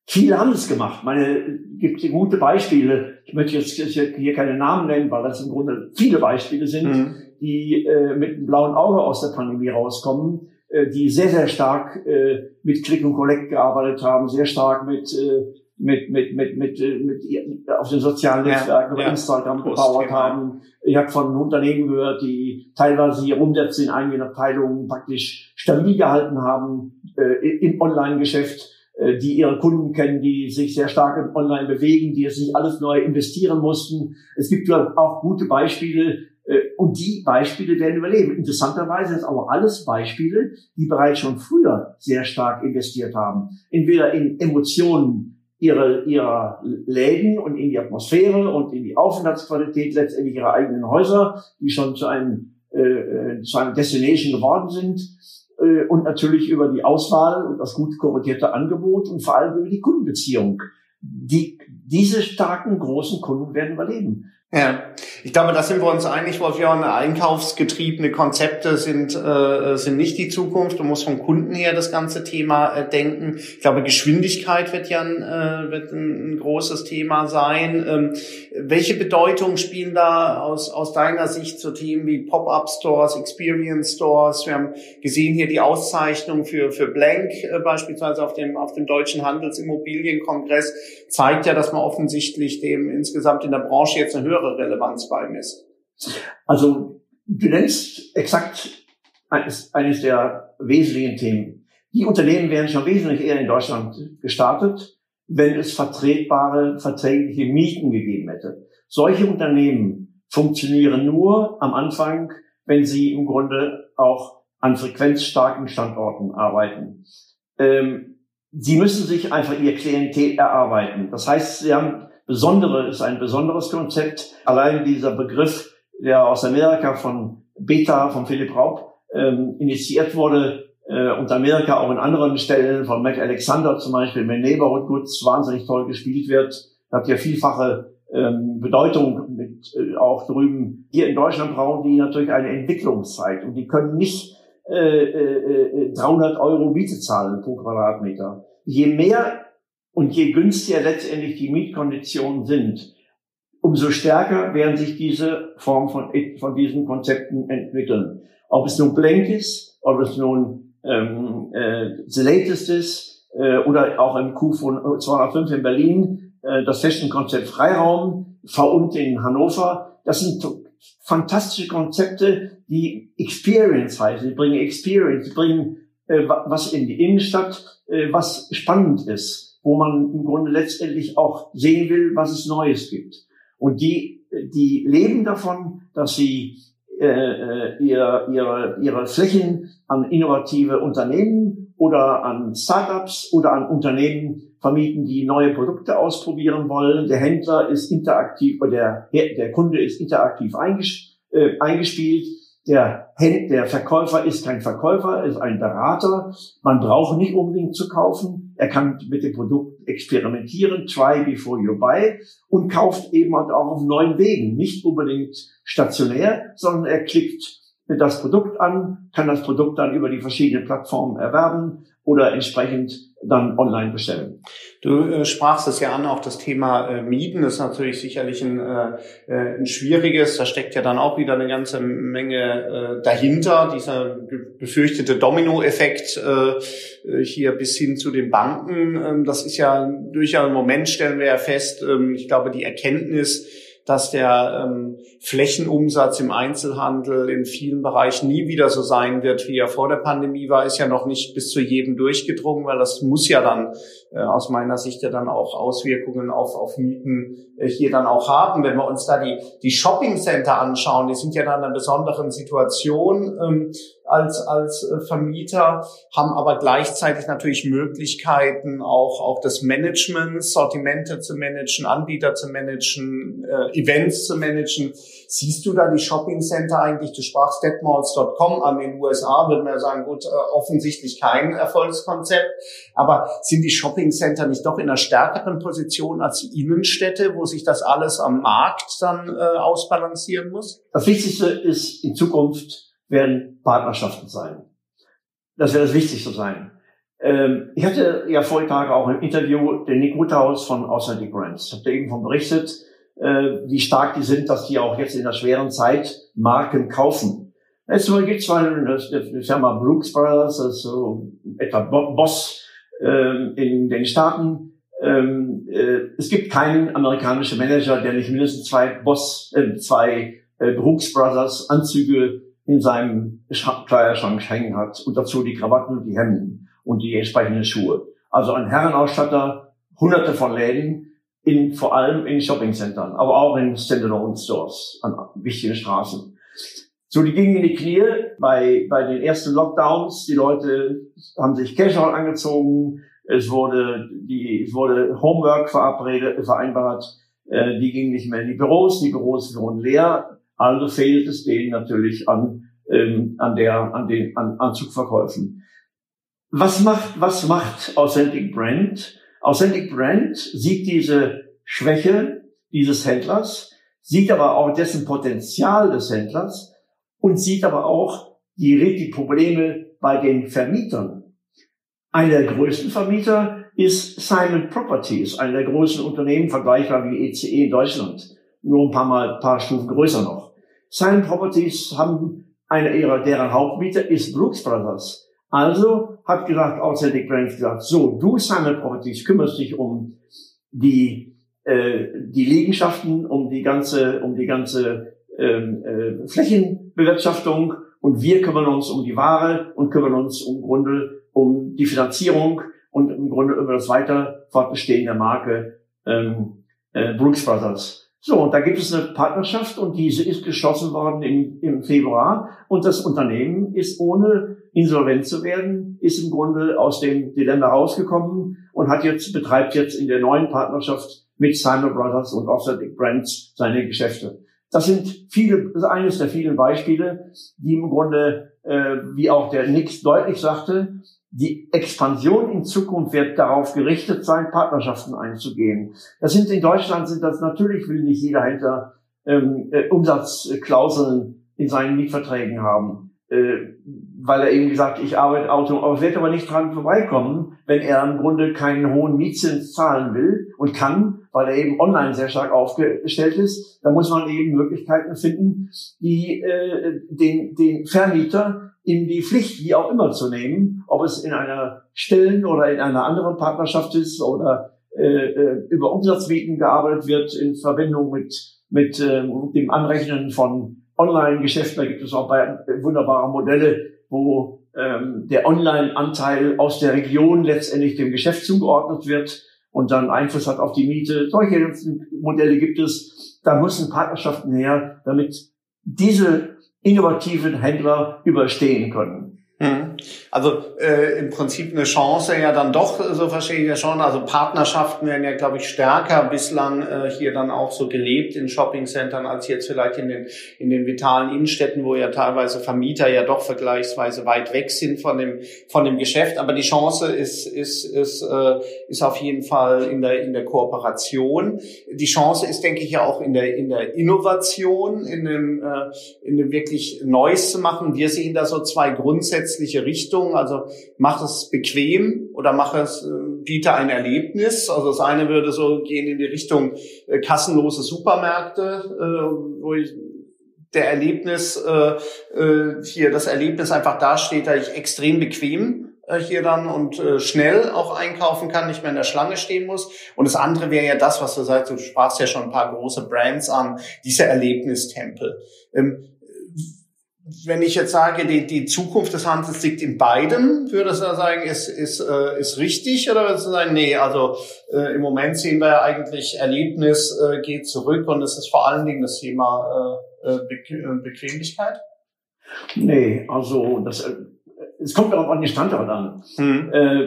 Viele haben es gemacht. Meine, gibt gute Beispiele. Ich möchte jetzt hier keine Namen nennen, weil das im Grunde viele Beispiele sind, mhm. die äh, mit einem blauen Auge aus der Pandemie rauskommen, äh, die sehr, sehr stark äh, mit Click und Collect gearbeitet haben, sehr stark mit, äh, mit, mit, mit, mit, äh, mit, mit auf den sozialen Netzwerken, ja, ja. Instagram gebaut haben. Ich habe von Unternehmen gehört, die teilweise ihre Umsätze in einigen Abteilungen praktisch stabil gehalten haben äh, im Online-Geschäft, die ihre Kunden kennen, die sich sehr stark Online bewegen, die sich alles neu investieren mussten. Es gibt auch gute Beispiele, äh, und die Beispiele werden überleben. Interessanterweise sind aber alles Beispiele, die bereits schon früher sehr stark investiert haben. Entweder in Emotionen ihrer, ihrer Läden und in die Atmosphäre und in die Aufenthaltsqualität letztendlich ihrer eigenen Häuser, die schon zu einem, äh, äh zu einem Destination geworden sind. Äh, und natürlich über die Auswahl und das gut korrigierte Angebot und vor allem über die Kundenbeziehung. Die, diese starken großen Kunden werden überleben. Ja, ich glaube, da sind wir uns einig, Wolfjan, einkaufsgetriebene Konzepte sind, äh, sind nicht die Zukunft. Du musst vom Kunden her das ganze Thema äh, denken. Ich glaube, Geschwindigkeit wird ja ein, äh, wird ein großes Thema sein. Ähm, welche Bedeutung spielen da aus, aus deiner Sicht so Themen wie Pop-up-Stores, Experience-Stores? Wir haben gesehen hier die Auszeichnung für, für Blank äh, beispielsweise auf dem, auf dem Deutschen Handelsimmobilienkongress zeigt ja, dass man offensichtlich dem insgesamt in der Branche jetzt eine höhere höhere Relevanz beimisst? Also du nennst exakt eines, eines der wesentlichen Themen. Die Unternehmen wären schon wesentlich eher in Deutschland gestartet, wenn es vertretbare, verträgliche Mieten gegeben hätte. Solche Unternehmen funktionieren nur am Anfang, wenn sie im Grunde auch an frequenzstarken Standorten arbeiten. Ähm, sie müssen sich einfach ihr Klientel erarbeiten. Das heißt, sie haben Besondere ist ein besonderes Konzept. Allein dieser Begriff, der aus Amerika von Beta, von Philipp Raub, ähm, initiiert wurde, äh, und Amerika auch in anderen Stellen, von Mac Alexander zum Beispiel, wenn Neighborhood Goods wahnsinnig toll gespielt wird, hat ja vielfache ähm, Bedeutung mit äh, auch drüben. Hier in Deutschland brauchen die natürlich eine Entwicklungszeit und die können nicht äh, äh, 300 äh, Euro Miete zahlen pro Quadratmeter. Je mehr und je günstiger letztendlich die Mietkonditionen sind, umso stärker werden sich diese Form von, von diesen Konzepten entwickeln. Ob es nun Blank ist, ob es nun ähm, äh, The Latest ist äh, oder auch im Q von 205 in Berlin, äh, das Fashion-Konzept Freiraum, V in Hannover. Das sind fantastische Konzepte, die Experience heißen. Die bringen Experience, die bringen äh, was in die Innenstadt, äh, was spannend ist wo man im Grunde letztendlich auch sehen will, was es Neues gibt. Und die, die leben davon, dass sie äh, äh ihre, ihre, ihre Flächen an innovative Unternehmen oder an Startups oder an Unternehmen vermieten, die neue Produkte ausprobieren wollen. Der Händler ist interaktiv oder der, der Kunde ist interaktiv eingespielt. Äh, eingespielt der, der Verkäufer ist kein Verkäufer, ist ein Berater. Man braucht nicht unbedingt zu kaufen. Er kann mit dem Produkt experimentieren, try before you buy und kauft eben halt auch auf neuen Wegen. Nicht unbedingt stationär, sondern er klickt das Produkt an, kann das Produkt dann über die verschiedenen Plattformen erwerben oder entsprechend dann online bestellen. Du äh, sprachst es ja an, auch das Thema äh, Mieten ist natürlich sicherlich ein, äh, äh, ein schwieriges. Da steckt ja dann auch wieder eine ganze Menge äh, dahinter. Dieser befürchtete Dominoeffekt äh, äh, hier bis hin zu den Banken. Ähm, das ist ja durchaus im Moment stellen wir ja fest. Ähm, ich glaube, die Erkenntnis dass der ähm, Flächenumsatz im Einzelhandel in vielen Bereichen nie wieder so sein wird, wie er vor der Pandemie war, ist ja noch nicht bis zu jedem durchgedrungen, weil das muss ja dann äh, aus meiner Sicht ja dann auch Auswirkungen auf, auf Mieten äh, hier dann auch haben. Wenn wir uns da die, die Shopping Center anschauen, die sind ja dann in einer besonderen Situation. Ähm, als, als äh, Vermieter, haben aber gleichzeitig natürlich Möglichkeiten, auch, auch das Management, Sortimente zu managen, Anbieter zu managen, äh, Events zu managen. Siehst du da die Shopping Center eigentlich? Du sprachst deadmalls.com an den USA, würde man ja sagen, gut, äh, offensichtlich kein Erfolgskonzept. Aber sind die Shopping Center nicht doch in einer stärkeren Position als die Innenstädte, wo sich das alles am Markt dann äh, ausbalancieren muss? Das Wichtigste ist in Zukunft, werden Partnerschaften sein. Das wird das Wichtigste sein. Ähm, ich hatte ja vorige Tage auch im Interview den Nick Woodhouse von Authentic Brands. Ich habe eben von berichtet, äh, wie stark die sind, dass die auch jetzt in der schweren Zeit Marken kaufen. Jetzt gibt es zwar eine Firma Brooks Brothers, also etwa Boss äh, in den Staaten, ähm, äh, es gibt keinen amerikanischen Manager, der nicht mindestens zwei Boss, äh, zwei äh, Brooks Brothers Anzüge in seinem Kleiderschrank hängen hat und dazu die Krawatten und die Hemden und die entsprechenden Schuhe. Also ein Herrenausstatter, hunderte von Läden, in, vor allem in Shoppingcentern, aber auch in Standalone Stores an wichtigen Straßen. So, die gingen in die Knie bei, bei den ersten Lockdowns. Die Leute haben sich casual angezogen. Es wurde, die, es wurde Homework verabredet, vereinbart. Äh, die gingen nicht mehr in die Büros. Die Büros wurden leer. Also fehlt es denen natürlich an, ähm, an der, an den, an Anzugverkäufen. Was macht, was macht Authentic Brand? Authentic Brand sieht diese Schwäche dieses Händlers, sieht aber auch dessen Potenzial des Händlers und sieht aber auch die, die Probleme bei den Vermietern. Einer der größten Vermieter ist Simon Properties, einer der größten Unternehmen, vergleichbar wie ECE e in Deutschland. Nur ein paar Mal, paar Stufen größer noch. Simon Properties haben einer ihrer, deren Hauptmieter ist Brooks Brothers. Also hat gesagt, Authentic Brands gesagt, so, du Simon Properties kümmerst dich um die, äh, die Liegenschaften, um die ganze, um die ganze ähm, äh, Flächenbewirtschaftung und wir kümmern uns um die Ware und kümmern uns im Grunde um die Finanzierung und im Grunde über das weiter Fortbestehen der Marke ähm, äh, Brooks Brothers. So, und da gibt es eine Partnerschaft und diese ist geschlossen worden im, im Februar und das Unternehmen ist ohne insolvent zu werden, ist im Grunde aus dem Dilemma rausgekommen und hat jetzt, betreibt jetzt in der neuen Partnerschaft mit Simon Brothers und Authentic Brands seine Geschäfte. Das sind viele, das ist eines der vielen Beispiele, die im Grunde, äh, wie auch der Nix deutlich sagte, die Expansion in Zukunft wird darauf gerichtet sein, Partnerschaften einzugehen. Das sind in Deutschland sind das natürlich will nicht jeder Händler ähm, äh, Umsatzklauseln in seinen Mietverträgen haben äh, weil er eben gesagt, ich arbeite Auto, aber wird aber nicht dran vorbeikommen, wenn er im Grunde keinen hohen Mietzins zahlen will und kann, weil er eben online sehr stark aufgestellt ist. Da muss man eben Möglichkeiten finden, die äh, den, den Vermieter in die Pflicht, wie auch immer, zu nehmen, ob es in einer Stellen oder in einer anderen Partnerschaft ist oder äh, äh über Umsatzmieten gearbeitet wird in Verbindung mit mit äh, dem Anrechnen von Online-Geschäft, da gibt es auch wunderbare Modelle, wo ähm, der Online-Anteil aus der Region letztendlich dem Geschäft zugeordnet wird und dann Einfluss hat auf die Miete. Solche Modelle gibt es. Da müssen Partnerschaften her, damit diese innovativen Händler überstehen können. Mhm. Also äh, im Prinzip eine Chance ja dann doch, so verstehe ich ja schon. Also Partnerschaften werden ja, glaube ich, stärker bislang äh, hier dann auch so gelebt in Shoppingcentern als jetzt vielleicht in den in den vitalen Innenstädten, wo ja teilweise Vermieter ja doch vergleichsweise weit weg sind von dem von dem Geschäft. Aber die Chance ist ist ist äh, ist auf jeden Fall in der in der Kooperation. Die Chance ist, denke ich, ja auch in der in der Innovation, in dem äh, in dem wirklich Neues zu machen. Wir sehen da so zwei grundsätzliche Richtung. Also mach es bequem oder mach es, äh, biete ein Erlebnis. Also das eine würde so gehen in die Richtung äh, kassenlose Supermärkte, äh, wo ich der Erlebnis äh, äh, hier das Erlebnis einfach dasteht, da ich extrem bequem äh, hier dann und äh, schnell auch einkaufen kann, nicht mehr in der Schlange stehen muss. Und das andere wäre ja das, was du sagst, du sprachst ja schon ein paar große Brands an, diese Erlebnistempel. Ähm, wenn ich jetzt sage, die, die Zukunft des Handels liegt in beidem, würde du sagen, ist, ist, äh, ist richtig oder würdest du sagen, nee, also äh, im Moment sehen wir ja eigentlich, Erlebnis äh, geht zurück und es ist vor allen Dingen das Thema äh, äh Be äh, Bequemlichkeit? Nee, also das, äh, es kommt auch an die Standort an. Hm. Äh,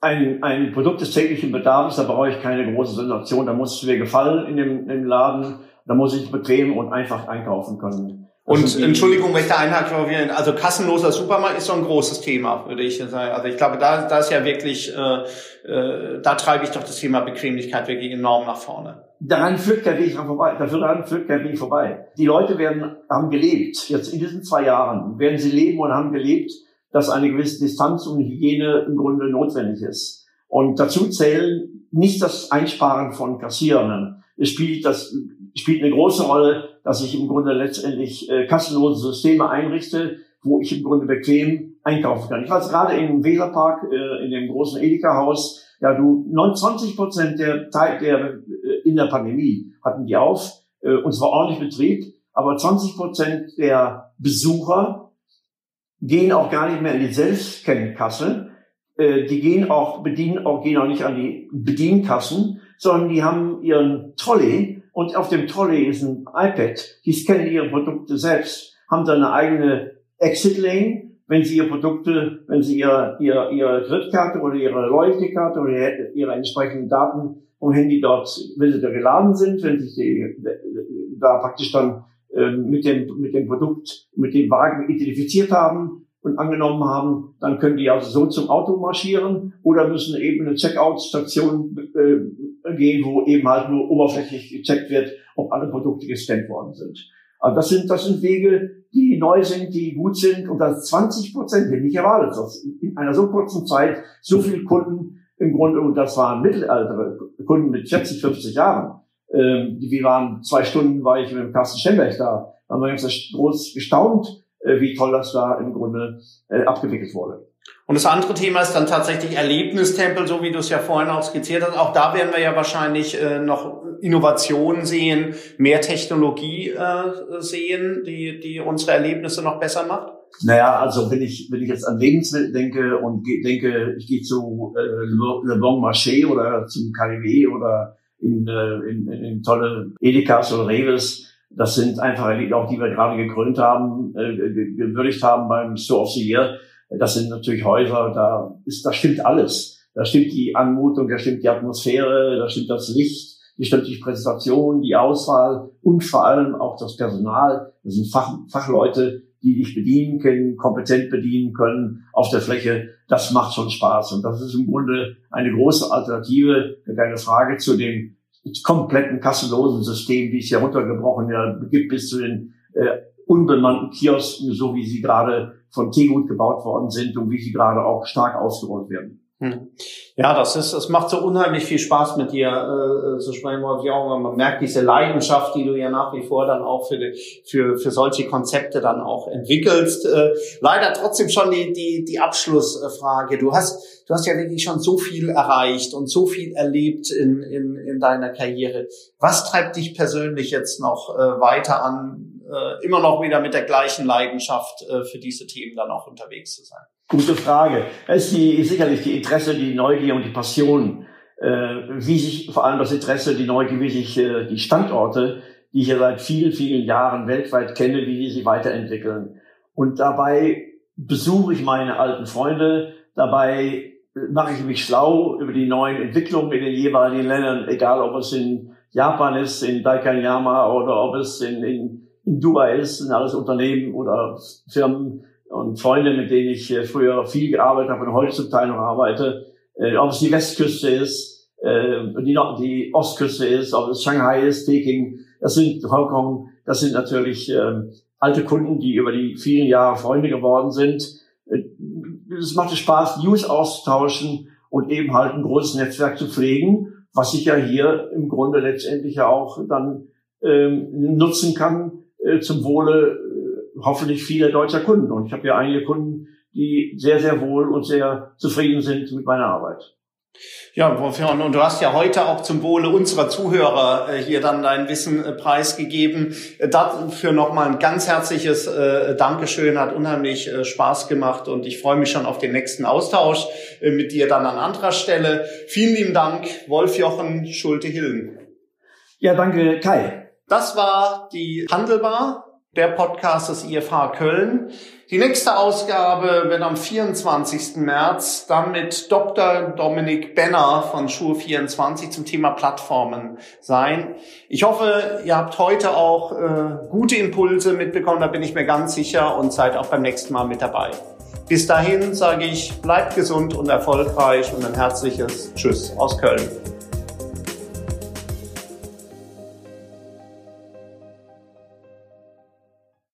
ein, ein Produkt des täglichen Bedarfs, da brauche ich keine große Sensation, da muss es mir gefallen in dem, im Laden, da muss ich bequem und einfach einkaufen können. Und Entschuldigung, wenn ich da einhake, also kassenloser Supermarkt ist so ein großes Thema, würde ich sagen. Also ich glaube, da, da ist ja wirklich, äh, äh, da treibe ich doch das Thema Bequemlichkeit wirklich enorm nach vorne. Daran führt kein Weg vorbei. Daran führt kein Weg vorbei. Die Leute werden, haben gelebt, jetzt in diesen zwei Jahren, werden sie leben und haben gelebt, dass eine gewisse Distanz und Hygiene im Grunde notwendig ist. Und dazu zählen nicht das Einsparen von Kassierern. Es spielt das spielt eine große Rolle, dass ich im Grunde letztendlich äh, kassenlose Systeme einrichte, wo ich im Grunde bequem einkaufen kann. Ich war jetzt gerade im Weserpark, äh, in dem großen Edeka-Haus. Ja, du, 29 Prozent der, Teil, der äh, in der Pandemie hatten die auf, äh, und zwar ordentlich Betrieb, aber 20 Prozent der Besucher gehen auch gar nicht mehr in die Selbstkennkasse. Äh, die gehen auch, bedienen auch, gehen auch nicht an die Bedienkassen, sondern die haben ihren Trolley und auf dem Trolley ist ein iPad. Die scannen ihre Produkte selbst, haben da eine eigene Exit Lane wenn Sie Ihre Produkte, wenn Sie Ihre, Ihre, Ihre Kreditkarte oder Ihre Loyalty-Karte oder Ihre entsprechenden Daten vom Handy dort, wenn sie da geladen sind, wenn sich die, da praktisch dann äh, mit dem, mit dem Produkt, mit dem Wagen identifiziert haben und angenommen haben, dann können die also so zum Auto marschieren oder müssen eben eine Checkout-Station äh, gehen, wo eben halt nur oberflächlich gecheckt wird, ob alle Produkte gescannt worden sind. Also das sind, das sind Wege, die neu sind, die gut sind und das 20 Prozent, hätte ich erwartet, dass in einer so kurzen Zeit so viele Kunden im Grunde, und das waren mittelaltere Kunden mit 40, 50 Jahren, ähm, wir waren zwei Stunden, war ich mit dem Carsten Schemberg da, da haben wir ganz groß gestaunt, äh, wie toll das da im Grunde äh, abgewickelt wurde. Und das andere Thema ist dann tatsächlich Erlebnistempel, so wie du es ja vorhin auch skizziert hast. Auch da werden wir ja wahrscheinlich äh, noch Innovationen sehen, mehr Technologie äh, sehen, die, die unsere Erlebnisse noch besser macht? Naja, also wenn ich, wenn ich jetzt an Lebensmittel denke und denke, ich gehe zu äh, Le Bon Marché oder zum KDW oder in, äh, in, in, tolle Edekas oder Reves, das sind einfach auch die wir gerade gekrönt haben, äh, gewürdigt haben beim Store of the Year das sind natürlich Häuser, da ist, da stimmt alles. Da stimmt die Anmutung, da stimmt die Atmosphäre, da stimmt das Licht, da stimmt die Präsentation, die Auswahl und vor allem auch das Personal. Das sind Fach, Fachleute, die dich bedienen können, kompetent bedienen können auf der Fläche. Das macht schon Spaß. Und das ist im Grunde eine große Alternative, keine Frage, zu dem kompletten kassenlosen System, wie es ja runtergebrochen ja, gibt, bis zu den äh, unbemannten Kiosken, so wie sie gerade von Tegut gebaut worden sind und wie sie gerade auch stark ausgerollt werden. Hm. Ja, das ist, es macht so unheimlich viel Spaß mit dir äh, zu sprechen, Man merkt diese Leidenschaft, die du ja nach wie vor dann auch für, die, für, für solche Konzepte dann auch entwickelst. Äh, leider trotzdem schon die, die, die Abschlussfrage. Du hast, du hast ja wirklich schon so viel erreicht und so viel erlebt in, in, in deiner Karriere. Was treibt dich persönlich jetzt noch äh, weiter an, äh, immer noch wieder mit der gleichen Leidenschaft äh, für diese Themen dann auch unterwegs zu sein? Gute Frage. Es ist die, sicherlich die Interesse, die Neugier und die Passion, äh, wie sich vor allem das Interesse, die Neugier, wie sich äh, die Standorte, die ich ja seit vielen, vielen Jahren weltweit kenne, wie die sich weiterentwickeln. Und dabei besuche ich meine alten Freunde, dabei mache ich mich schlau über die neuen Entwicklungen in den jeweiligen Ländern, egal ob es in Japan ist, in Daikanyama oder ob es in, in in Dubai ist, sind alles Unternehmen oder Firmen und Freunde, mit denen ich äh, früher viel gearbeitet habe und heute zum Teil noch arbeite. Äh, ob es die Westküste ist, äh, die, die Ostküste ist, ob es Shanghai ist, Peking, das sind Hongkong, das sind natürlich äh, alte Kunden, die über die vielen Jahre Freunde geworden sind. Äh, es macht Spaß, News auszutauschen und eben halt ein großes Netzwerk zu pflegen, was ich ja hier im Grunde letztendlich ja auch dann ähm, nutzen kann, äh, zum Wohle äh, hoffentlich vieler deutscher Kunden. Und ich habe ja einige Kunden, die sehr, sehr wohl und sehr zufrieden sind mit meiner Arbeit. Ja, Wolfgang, und du hast ja heute auch zum Wohle unserer Zuhörer äh, hier dann dein Wissen äh, preisgegeben. Äh, dafür nochmal ein ganz herzliches Dankeschön, hat unheimlich Spaß gemacht und ich freue mich schon auf den nächsten Austausch mit dir dann an anderer Stelle. Vielen lieben Dank, Wolf-Jochen Schulte-Hillen. Ja, danke, Kai. Das war die Handelbar, der Podcast des IFH Köln. Die nächste Ausgabe wird am 24. März dann mit Dr. Dominik Benner von Schur 24 zum Thema Plattformen sein. Ich hoffe, ihr habt heute auch äh, gute Impulse mitbekommen, da bin ich mir ganz sicher und seid auch beim nächsten Mal mit dabei. Bis dahin sage ich, bleibt gesund und erfolgreich und ein herzliches Tschüss aus Köln.